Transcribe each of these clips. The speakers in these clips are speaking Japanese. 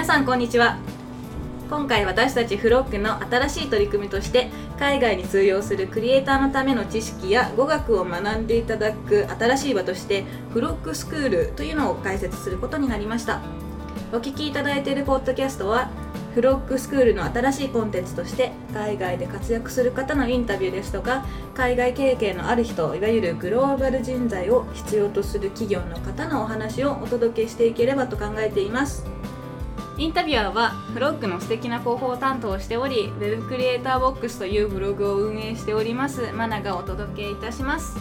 皆さんこんにちは。今回私たちフロックの新しい取り組みとして海外に通用するクリエイターのための知識や語学を学んでいただく新しい場としてフロックスクールというのを開設することになりました。お聞きいただいているポッドキャストはフロックスクールの新しいコンテンツとして海外で活躍する方のインタビューですとか海外経験のある人いわゆるグローバル人材を必要とする企業の方のお話をお届けしていければと考えています。インタビュアーはフロックの素敵な広報担当をしており Web クリエイターボックスというブログを運営しております。マナがお届けいたします。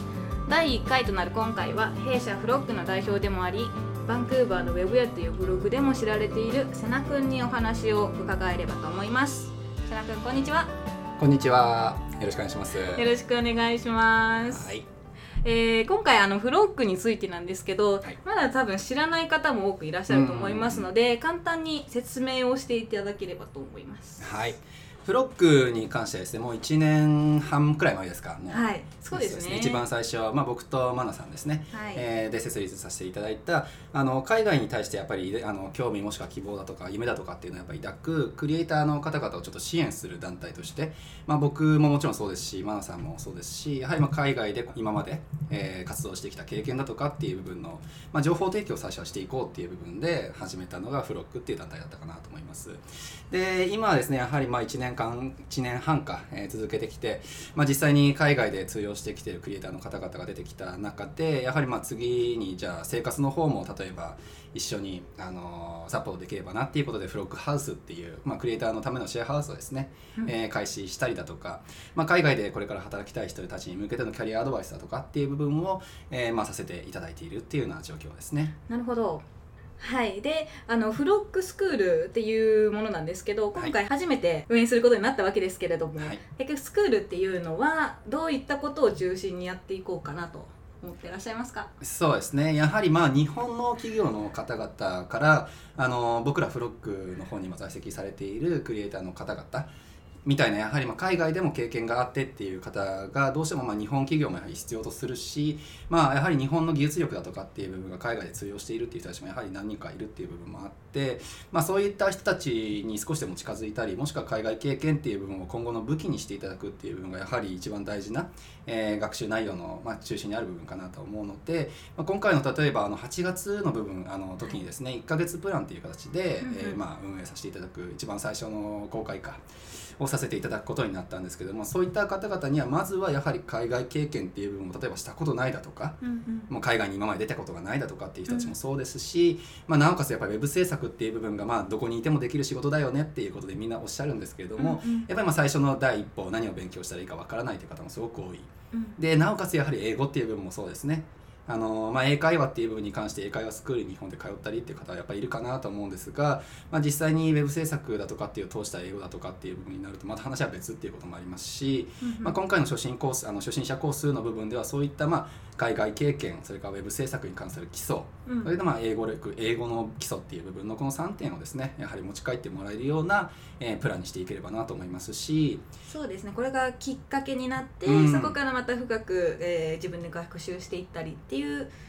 第1回となる今回は弊社フロックの代表でもありバンクーバーのウェブ屋というブログでも知られている瀬名くんにお話を伺えればと思います。瀬名くんこんにちは。こんにちは。よろしくお願いします。よろしくお願いします。はいえー、今回あのフロックについてなんですけど、はい。まだ多分知らない方も多くいらっしゃると思いますので、簡単に説明をしていただければと思います。はいフロックに関してはですねもう1年半くらい前ですかもうはい、そうですね。一番最初は、まあ、僕とマナさんですね、はい。えーで設立させていただいたあの海外に対してやっぱりあの興味もしくは希望だとか夢だとかっていうのをやっぱり抱くクリエイターの方々をちょっと支援する団体として、まあ、僕ももちろんそうですしマナさんもそうですしやはりまあ海外で今まで、えー活動してきた経験だとかっていう部分の、まあ、情報提供を最初はしていこうっていう部分で始めたのがフロックっていう団体だったかなと思います。で今はですねやはりまあ1年間1年半か、えー続けてきて、まあ、実際に海外で通用してきているクリエイターの方々が出てきた中でやはりまあ次にじゃあ生活の方も例えば一緒に、あのーサポートできればなっていうことでフロックハウスっていう、まあ、クリエイターのためのシェアハウスをですね、うんえー開始したりだとか、まあ、海外でこれから働きたい人たちに向けてのキャリアアドバイスだとかっていう部分を、えーまあ、させていただいているっていうような状況ですね。なるほど。はい、であのフロックスクールっていうものなんですけど今回初めて運営することになったわけですけれども、はい。結局スクールっていうのはどういったことを中心にやっていこうかなと思ってらっしゃいますか？そうですね。やはりまあ日本の企業の方々からあの僕らフロックの方に今在籍されているクリエイターの方々みたいなやはりまあ海外でも経験があってっていう方がどうしてもまあ日本企業もやはり必要とするし、まあ、やはり日本の技術力だとかっていう部分が海外で通用しているっていう人たちもやはり何人かいるっていう部分もあって、まあ、そういった人たちに少しでも近づいたりもしくは海外経験っていう部分を今後の武器にしていただくっていう部分がやはり一番大事な、えー学習内容のまあ中心にある部分かなと思うので、まあ、今回の例えばあの8月の部分あの時にですね1ヶ月プランっていう形で、えーまあ、運営させていただく一番最初の公開かをさせていただくことになったんですけどもそういった方々にはまずはやはり海外経験っていう部分を例えばしたことないだとかうんうん。もう海外に今まで出たことがないだとかっていう人たちもそうですし、まあ、なおかつやっぱりウェブ制作っていう部分がまあどこにいてもできる仕事だよねっていうことでみんなおっしゃるんですけれども、うんうん。やっぱりまあ最初の第一歩何を勉強したらいいかわからないという方もすごく多い。うん。でなおかつやはり英語っていう部分もそうですねあのまあ、英会話っていう部分に関して英会話スクールに日本で通ったりっていう方はやっぱりいるかなと思うんですが、まあ、実際にウェブ制作だとかっていう通した英語だとかっていう部分になるとまた話は別っていうこともありますし、うんうん。まあ、今回の初心コースあの初心者コースの部分ではそういったまあ海外経験それからウェブ制作に関する基礎うん。それでまあ英語力英語の基礎っていう部分のこの3点をですねやはり持ち帰ってもらえるような、えープランにしていければなと思いますし。そうですね。これがきっかけになって、うん。そこからまた深く、えー自分で学習していったりっていう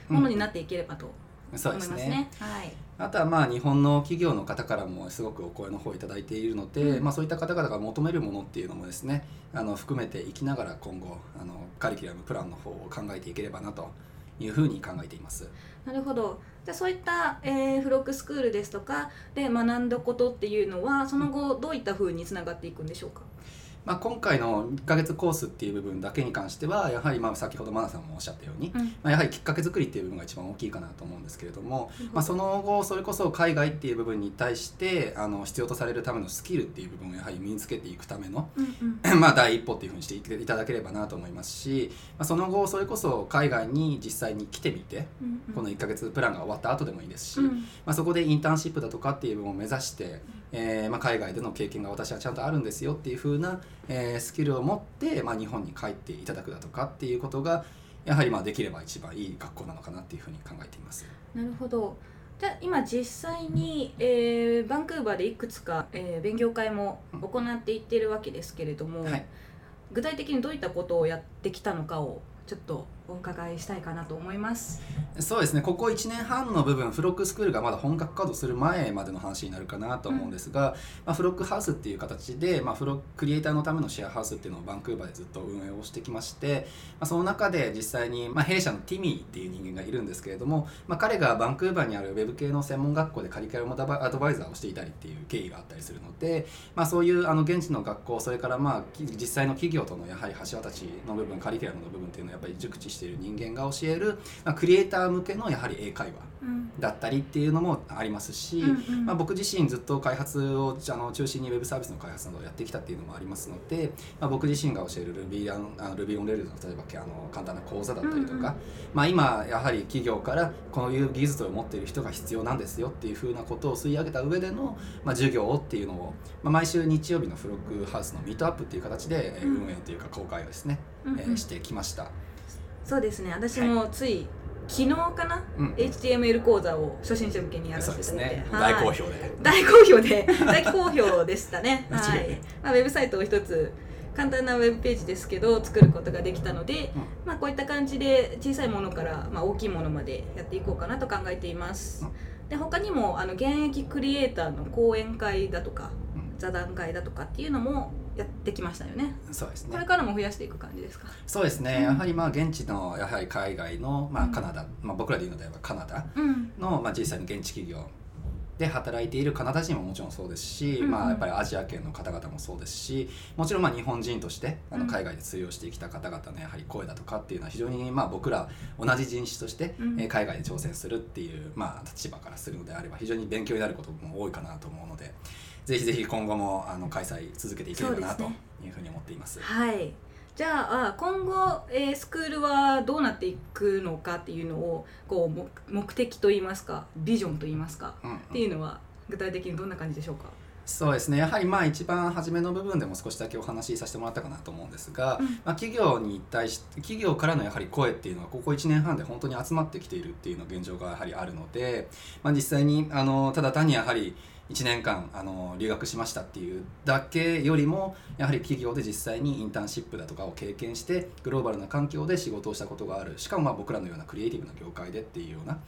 ものになっていければと思いますですね。ね。はい。あとはまあ日本の企業の方からもすごくお声の方をいただいているので、うん。まあ、そういった方々が求めるものっていうのもですねあの含めていきながら今後あのカリキュラムプランの方を考えていければなというふうに考えています。なるほど。じゃあそういった、えーフロックスクールですとかで学んだことっていうのはその後どういったふうにつながっていくんでしょうか、まあ、今回の1ヶ月コースっていう部分だけに関してはやはりまあ先ほどマナさんもおっしゃったように、うん。まあ、やはりきっかけ作りっていう部分が一番大きいかなと思うんですけれども、うん。まあ、その後それこそ海外っていう部分に対してあの必要とされるためのスキルっていう部分をやはり身につけていくためのうんうん。まあ第一歩っていうふうにしていただければなと思いますし、まあ、その後それこそ海外に実際に来てみてうんうん。この1ヶ月プランが終わった後でもいいですし、うん。まあ、そこでインターンシップだとかっていう部分を目指して、えーまあ、海外での経験が私はちゃんとあるんですよっていう風な、えースキルを持って、まあ、日本に帰っていただくだとかっていうことがやはりまあできれば一番いい学校なのかなっていうふうに考えています。なるほど。じゃあ今実際に、えーバンクーバーでいくつか、えー勉強会も行っていってるわけですけれども、はい。具体的にどういったことをやってきたのかをちょっとお伺いしたいかなと思います。そうですねここ1年半の部分フロックスクールがまだ本格稼働する前までの話になるかなと思うんですが、まあ、フロックハウスっていう形で、まあ、フロクリエイターのためのシェアハウスっていうのをバンクーバーでずっと運営をしてきまして、まあ、その中で実際に、まあ、弊社のティミーっていう人間がいるんですけれども、まあ、彼がバンクーバーにあるウェブ系の専門学校でカリキュラムアドバイザーをしていたりっていう経緯があったりするので、まあ、そういうあの現地の学校それからまあき実際の企業とのやはり橋渡しの部分カリキュラムの部分っていうのをやっぱり熟知している人間が教える、まあ、クリエイター向けのやはり英会話うん。だったりっていうのもありますし、うんうん。まあ、僕自身ずっと開発をあの中心にウェブサービスの開発などをやってきたっていうのもありますので、まあ、僕自身が教える Ruby あの Ruby on Rails の例えばあの簡単な講座だったりとか、うんうん。まあ、今やはり企業からこういう技術を持っている人が必要なんですよっていうふうなことを吸い上げた上での、まあ、授業っていうのを、まあ、毎週日曜日のフロックハウスのミートアップっていう形で、運営というか公開をですね、うんうん。えーしてきました。そうですね。私もつい、昨日かな、うん。HTML 講座を初心者向けにやらせていただいて、ね、はい。大好評で。大好評で。大好評でしたね。間は違い。まあ、ウェブサイトを一つ簡単なウェブページですけど作ることができたので、うん。まあ、こういった感じで小さいものから、まあ、大きいものまでやっていこうかなと考えています。うん。で他にもあの現役クリエイターの講演会だとかうん。座談会だとかっていうのもやってきましたよね。そうですね。これからも増やしていく感じですか？そうですね、うん。やはりまあ現地のやはり海外の、まあ、うん。カナダ、まあ、僕らで言うのであればカナダうん。の、まあ、実際の現地企業で働いているカナダ人ももちろんそうですし、うんうん。まあ、やっぱりアジア圏の方々もそうですしもちろんまあ日本人としてあうん。の海外で通用してきた方々のやはり声だとかっていうのは非常にまあ僕ら同じ人種として、海外で挑戦するっていう、まあ、立場からするのであれば非常に勉強になることも多いかなと思うのでぜひぜひ今後もあの開催続けていければなというふうに思っています。はい。じゃあ今後、えースクールはどうなっていくのかっていうのをこう目目的といいますかビジョンといいますかうんうん。っていうのは具体的にどんな感じでしょうか、そうですね。やはりまあ一番初めの部分でも少しだけお話しさせてもらったかなと思うんですが、うん。まあ、企業に対して企業からのやはり声っていうのはここ1年半で本当に集まってきているっていうの現状がやはりあるので、まあ、実際にあのただ単にやはり1年間あの留学しましたっていうだけよりもやはり企業で実際にインターンシップだとかを経験してグローバルな環境で仕事をしたことがある。しかもまあ僕らのようなクリエイティブな業界でっていうような、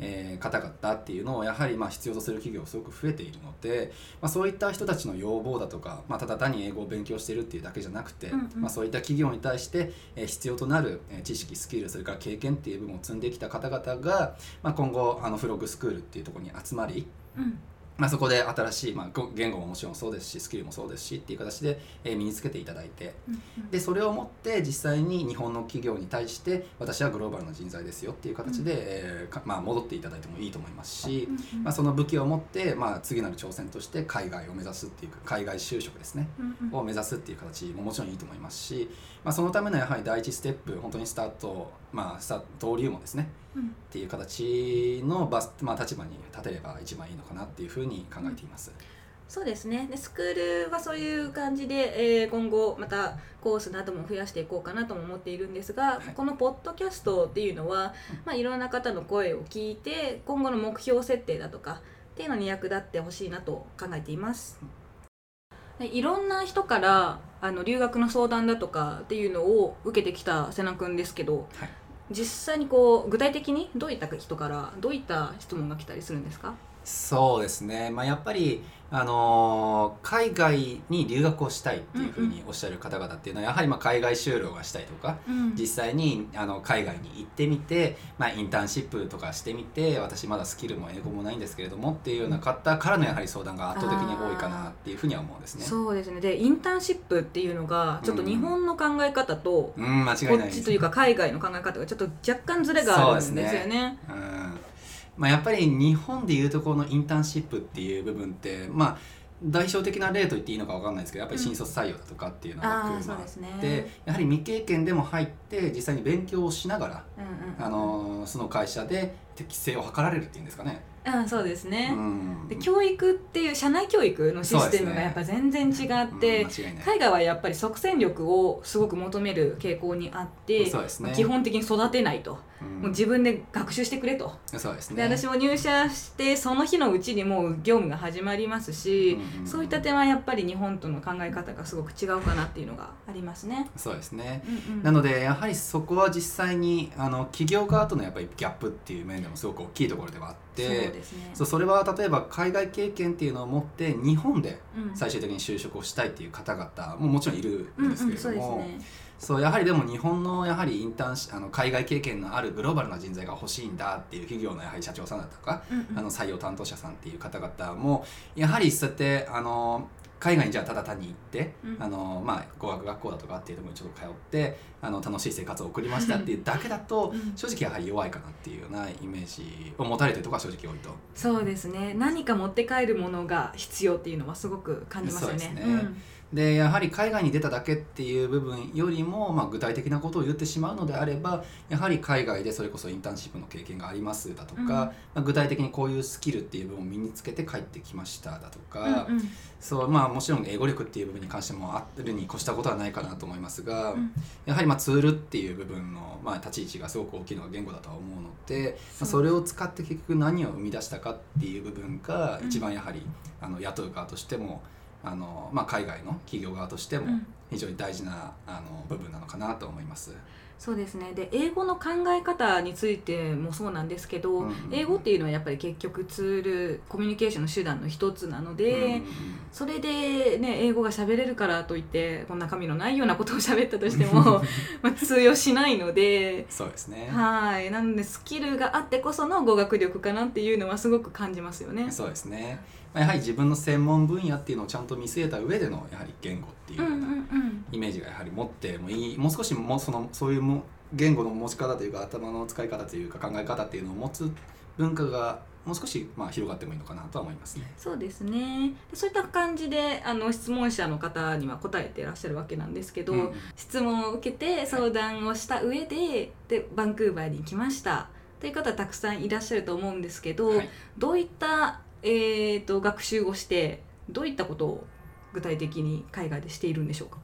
えー方々っていうのをやはりまあ必要とする企業すごく増えているので、まあ、そういった人たちの要望だとか、まあ、ただ単に英語を勉強してるっていうだけじゃなくて、うんうん。まあ、そういった企業に対して、えー必要となるえー知識スキルそれから経験っていう部分を積んできた方々が、まあ、今後あのフログスクールっていうところに集まり、うんまあ、そこで新しい、まあ、ご言語ももちろんそうですしスキルもそうですしっていう形で、えー身につけていただいてうんでそれをもって実際に日本の企業に対して私はグローバルな人材ですよっていう形で、えまあ、戻っていただいてもいいと思いますし、まあ、その武器を持って、まあ、次なる挑戦として海外を目指すっていうか海外就職ですねを目指すっていう形ももちろんいいと思いますし、まあ、そのためのやはり第一ステップ本当にスタート、まあ、ス登竜門ですね。うん。っていう形のバス、まあ、立場に立てれば一番いいのかなっていうふうに考えています。そうですね。でスクールはそういう感じで、えー今後またコースなども増やしていこうかなとも思っているんですが、はい。このポッドキャストっていうのは、まあ、いろんな方の声を聞いて今後の目標設定だとかっていうのに役立ってほしいなと考えています。でいろんな人からあの留学の相談だとかっていうのを受けてきた瀬名君ですけどはい実際にこう具体的にどういった人からどういった質問が来たりするんですか？そうですね、まあ、やっぱり、あのー海外に留学をしたいっていうふうにおっしゃる方々っていうのはやはりまあ海外就労がしたいとかうん。実際にあの海外に行ってみて、まあ、インターンシップとかしてみて私まだスキルも英語もないんですけれどもっていうような方からのやはり相談が圧倒的に多いかなっていうふうには思うんですね。そうですね。でインターンシップっていうのがちょっと日本の考え方と、うん、間違いこっちというか海外の考え方がちょっと若干ずれがあるんですよね。うんまあ、やっぱり日本でいうところのインターンシップっていう部分ってまあ代表的な例と言っていいのかわかんないですけどやっぱり新卒採用だとかっていうのが来るのですね。てやはり未経験でも入って実際に勉強をしながら、うんうん、あのその会社で適性を図られるっていうんですかね。あそうですね。うんで教育っていう社内教育のシステムがやっぱ全然違って、うん海外はやっぱり即戦力をすごく求める傾向にあって、ね基本的に育てないと。うんもう自分で学習してくれと。そうですねで私も入社してその日のうちにもう業務が始まりますし、うんうんそういった点はやっぱり日本との考え方がすごく違うかなっていうのがありますね。そうですねうんうんなのでやはりそこは実際にあの企業側とのやっぱりギャップっていう面でもすごく大きいところではあってね。そうそれは例えば海外経験っていうのを持って日本でうん最終的に就職をしたいっていう方々ももちろんいるんですけれども、うんうん、そうですね。そうやはりでも日本のやはりインターンしあの海外経験のあるグローバルな人材が欲しいんだっていう企業のやはり社長さんだとか、うんうんあの採用担当者さんっていう方々もやはりそうやってあの海外にじゃあただ単に行って、うんあのまあ、語学学校だとかっていうところにちょっと通ってあの楽しい生活を送りましたっていうだけだとうん正直やはり弱いかなっていうようなイメージを持たれてるところは正直多いと。そうですね。何か持って帰るものが必要っていうのはすごく感じますよね。そうですねでやはり海外に出ただけっていう部分よりも、まあ、具体的なことを言ってしまうのであればやはり海外でそれこそインターンシップの経験がありますだとか、うん。まあ、具体的にこういうスキルっていう部分を身につけて帰ってきましただとか、うんうん。そうまあ、もちろん英語力っていう部分に関してもあるに越したことはないかなと思いますが、うん。やはりまあツールっていう部分の、まあ、立ち位置がすごく大きいのが言語だとは思うので、まあ、それを使って結局何を生み出したかっていう部分がうん一番やはり、あの雇う側としてもあの、まあ、海外の企業側としてもうん非常に大事なあの部分なのかなと思います。そうですねで英語の考え方についてもそうなんですけど、うんうん英語っていうのはやっぱり結局ツールコミュニケーションの手段の一つなので、うんうんそれで、ね、英語が喋れるからといってこんな中身のないようなことを喋ったとしても まあ通用しないので。そうですね。はいなのでスキルがあってこその語学力かなっていうのはすごく感じますよね。そうですね。まあやはり自分の専門分野っていうのをちゃんと見据えた上でのやはり言語っていうようんなうん。イメージがやはり持ってもいいもう少しもそのそういうも言語の持ち方というか頭の使い方というか考え方っていうのを持つ文化がもう少しまあ広がってもいいのかなとは思いますね。そうですね。でそういった感じであの質問者の方には答えてらっしゃるわけなんですけど、うん。質問を受けて相談をした上ででバンクーバーに来ました。という方たくさんいらっしゃると思うんですけど、はい。どういった、えー、と学習をしてどういったことを具体的に海外でしているんでしょうか？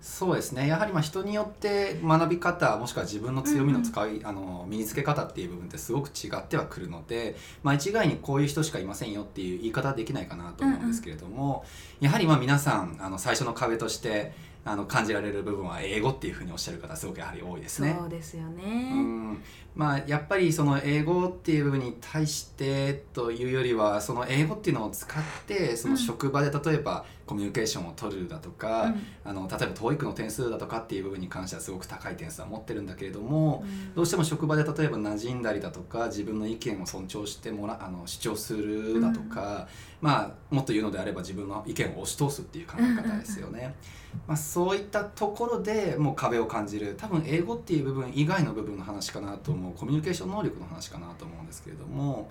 そうですね。やはりまあ人によって学び方もしくは自分の強みの使い、あの身につけ方っていう部分ってすごく違ってはくるので、まあ、一概にこういう人しかいませんよっていう言い方はできないかなと思うんですけれども、やはりまあ皆さんあの最初の壁としてあの感じられる部分は英語っていうふうにおっしゃる方すごくやはり多いですね。そうですようね。んまあ、やっぱりその英語っていう部分に対してというよりはその英語っていうのを使ってその職場で例えばコミュニケーションを取るだとか、うん。あの例えば TOEIC の点数だとかっていう部分に関してはすごく高い点数は持ってるんだけれども、うん。どうしても職場で例えば馴染んだりだとか自分の意見を尊重してもらあの主張するだとか、まあ、もっと言うのであれば自分の意見を押し通すっていう考え方ですよね。まあ、そういったところでもう壁を感じる多分英語っていう部分以外の部分の話かなと思うコミュニケーション能力の話かなと思うんですけれども、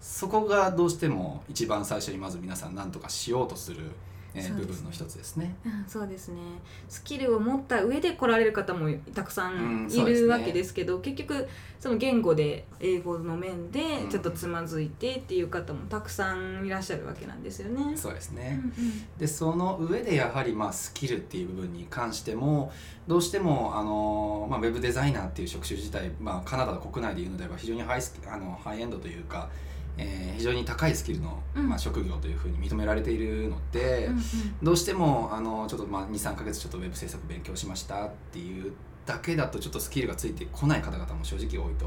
そこがどうしても一番最初にまず皆さん何とかしようとする、え部分の一つですね。うんそうですね。スキルを持った上で来られる方もたくさうんんいるわけですけど、結局その言語で英語の面でうん。ちょっとつまずいてっていう方もたくさんいらっしゃるわけなんですよね。そうですね、うんうん。でその上でやはりまあスキルっていう部分に関してもどうしてもあの、まあ、ウェブデザイナーっていう職種自体、まあ、カナダ国内でいうのであれば非常にハイあのハイエンドというか、えー非常に高いスキルの、うんまあ、職業というふうに認められているので、うんうんどうしてもあのちょっとまあ23か月ちょっとウェブ制作勉強しましたっていうだけだとちょっとスキルがついてこない方々も正直多いと。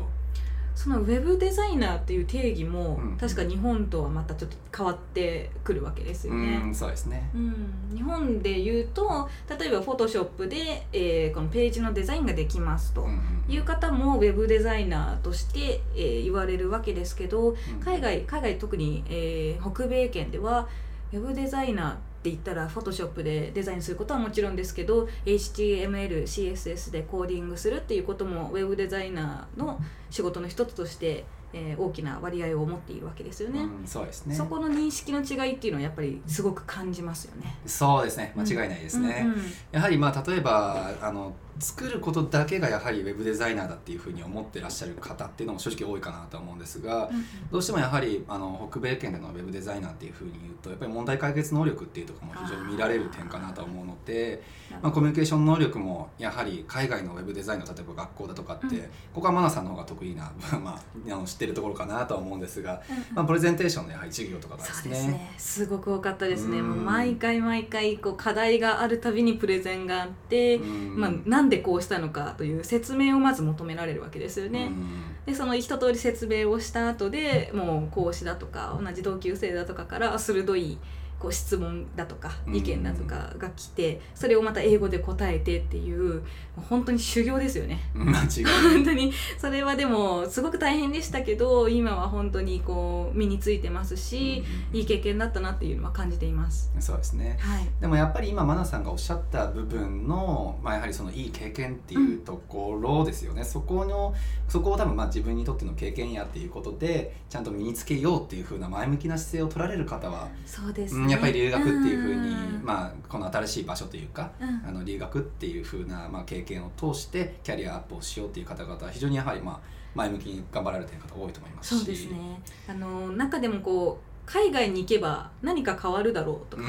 そのウェブデザイナーっていう定義も、うん確か日本とはまたちょっと変わってくるわけですよね。うんそうですね。うん、日本で言うと例えばフォトショップで、えーこのページのデザインができますという方もウェブデザイナーとして、えー言われるわけですけどうん海外海外特に、えー北米圏ではウェブデザイナーって言ったらフォトショップでデザインすることはもちろんですけど HTML、CSS でコーディングするっていうこともウェブデザイナーの仕事の一つとして、えー大きな割合を持っているわけですよね。うん、そうですねそこの認識の違いっていうのはやっぱりすごく感じますよね。そうですね間違いないですね、うんうんやはりまあ例えばあの作ることだけがやはりウェブデザイナーだっていうふうに思ってらっしゃる方っていうのも正直多いかなと思うんですが、どうしてもやはりあの北米圏でのウェブデザイナーっていうふうに言うとやっぱり問題解決能力っていうところも非常に見られる点かなと思うのでまあ、コミュニケーション能力もやはり海外のウェブデザインの例えば学校だとかって、うん。ここはマナさんの方が得意な、まあ、あの知ってるところかなとは思うんですが、うんうん。まあ、プレゼンテーションのやはり授業とかがですね。ね。すごく多かったですね。うん。もう毎回毎回こう課題があるたびにプレゼンがあって、うん。まあ、なんでこうしたのかという説明をまず求められるわけですよね。うんでその一通り説明をした後でもう講師だとか同じ同級生だとかから鋭いこう質問だとかうん。意見だとかが来てそれをまた英語で答えてっていう本当に修行ですよね。間違いない。本当に。それはでもすごく大変でしたけど今は本当にこう身についてますし、いい経験だったなっていうのは感じています。そうですね。はい、でもやっぱり今マナさんがおっしゃった部分の、まあ、やはりそのいい経験っていうところですよね、そこのそこを多分まあ自分にとっての経験やっていうことでちゃんと身につけようっていうふうな前向きな姿勢を取られる方は、そうですね。うんやっぱり留学っていうふうに、ん。まあ、この新しい場所というか、うん。あの留学っていうふうな、まあ、経験を通してキャリアアップをしようっていう方々は非常にやはり、まあ、前向きに頑張られてる方多いと思いますし。そうですね。あの中でもこう海外に行けば何か変わるだろうとか、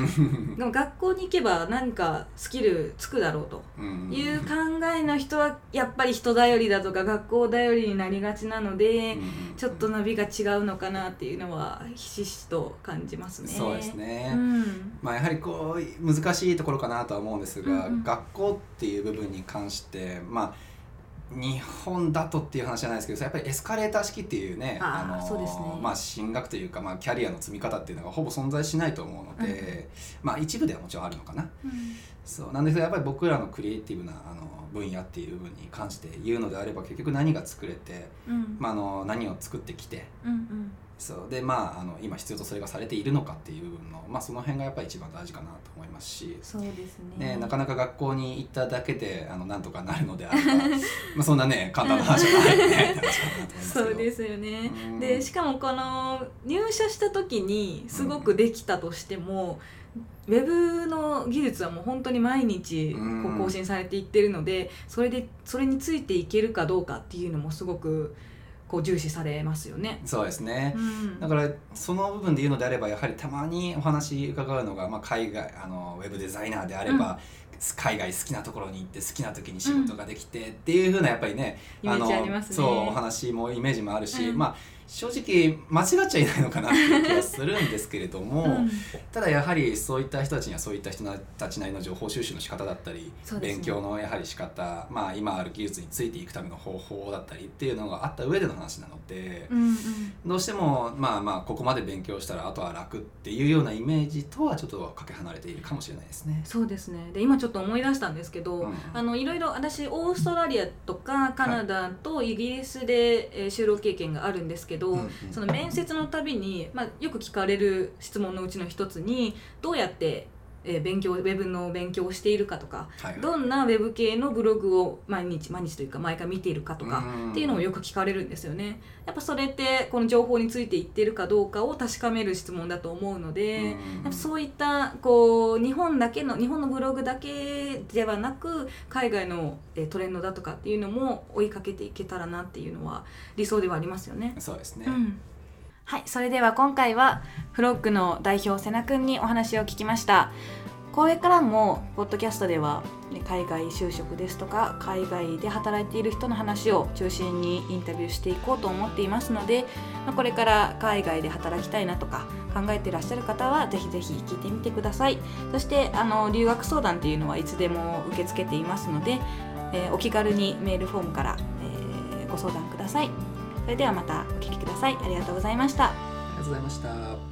でも学校に行けば何かスキルつくだろうと。うん。いう考えの人はやっぱり人頼りだとか学校頼りになりがちなので、うん。ちょっとナビが違うのかなっていうのはひしひしと感じますね。そうですね、うん。まあ、やはりこう難しいところかなとは思うんですが、うんうん。学校っていう部分に関してまあ日本だとっていう話じゃないですけどやっぱりエスカレーター式っていうねあーのそうですね。まあ、進学というか、まあ、キャリアの積み方っていうのがほぼ存在しないと思うので、まあ、一部ではもちろんあるのかな。そう。なんですけどやっぱり僕らのクリエイティブなあの分野っていう部分に関して言うのであれば結局何が作れて、うん。まあ、あの何を作ってきてうんうんそう。でまああの今必要とそれがされているのかっていう部分の、まあ、その辺がやっぱり一番大事かなと思いますし、そうですね。ね、なかなか学校に行っただけであのなんとかなるのであれば まあそんなね簡単な話じゃないよねそうですよね。うん。でしかもこの入社した時にすごくできたとしても、ウェブの技術はもう本当に毎日こうん。う更新されていってるのでそれでそれについていけるかどうかっていうのもすごくこう重視されますよね。そうですね、うん。だからその部分で言うのであればやはりたまにお話伺うのが、まあ、海外あのウェブデザイナーであれば、海外好きなところに行って好きな時に仕事ができてっていうふうなやっぱりねありますね。そうお話もイメージもあるし、うん。まあ正直間違っちゃいないのかなっていう気がするんですけれども、うんただやはりそういった人たちにはそういった人たちなりの情報収集の仕方だったり、ね勉強のやはり仕方、まあ、今ある技術についていくための方法だったりっていうのがあった上での話なので。うんうんどうしてもまあまあここまで勉強したらあとは楽っていうようなイメージとはちょっとかけ離れているかもしれないですね。そうですねで今ちょっと思い出したんですけど、うんあのいろいろ私オーストラリアとかカナダとイギリスで、えー就労経験があるんですけど、うんうん。その面接のたびに、まあ、よく聞かれる質問のうちの一つにどうやって、えー勉強ウェブの勉強をしているかとかはいはいどんなウェブ系のブログを毎日毎日というか毎回見ているかとかうんっていうのをよく聞かれるんですよね。やっぱそれってこの情報についていってるかどうかを確かめる質問だと思うので、うんやっぱそういったこう日本だけの日本のブログだけではなく海外のえートレンドだとかっていうのも追いかけていけたらなっていうのは理想ではありますよね。そうですね。うんはい、それでは今回はフロックの代表瀬名くんにお話を聞きました。これからもポッドキャストでは海外就職ですとか海外で働いている人の話を中心にインタビューしていこうと思っていますので、まこれから海外で働きたいなとか考えていらっしゃる方はぜひぜひ聞いてみてくださいそしてあの留学相談っていうのはいつでも受け付けていますので、えーお気軽にメールフォームから、えーご相談くださいそれではまたお聞きくださいありがとうございましたありがとうございました。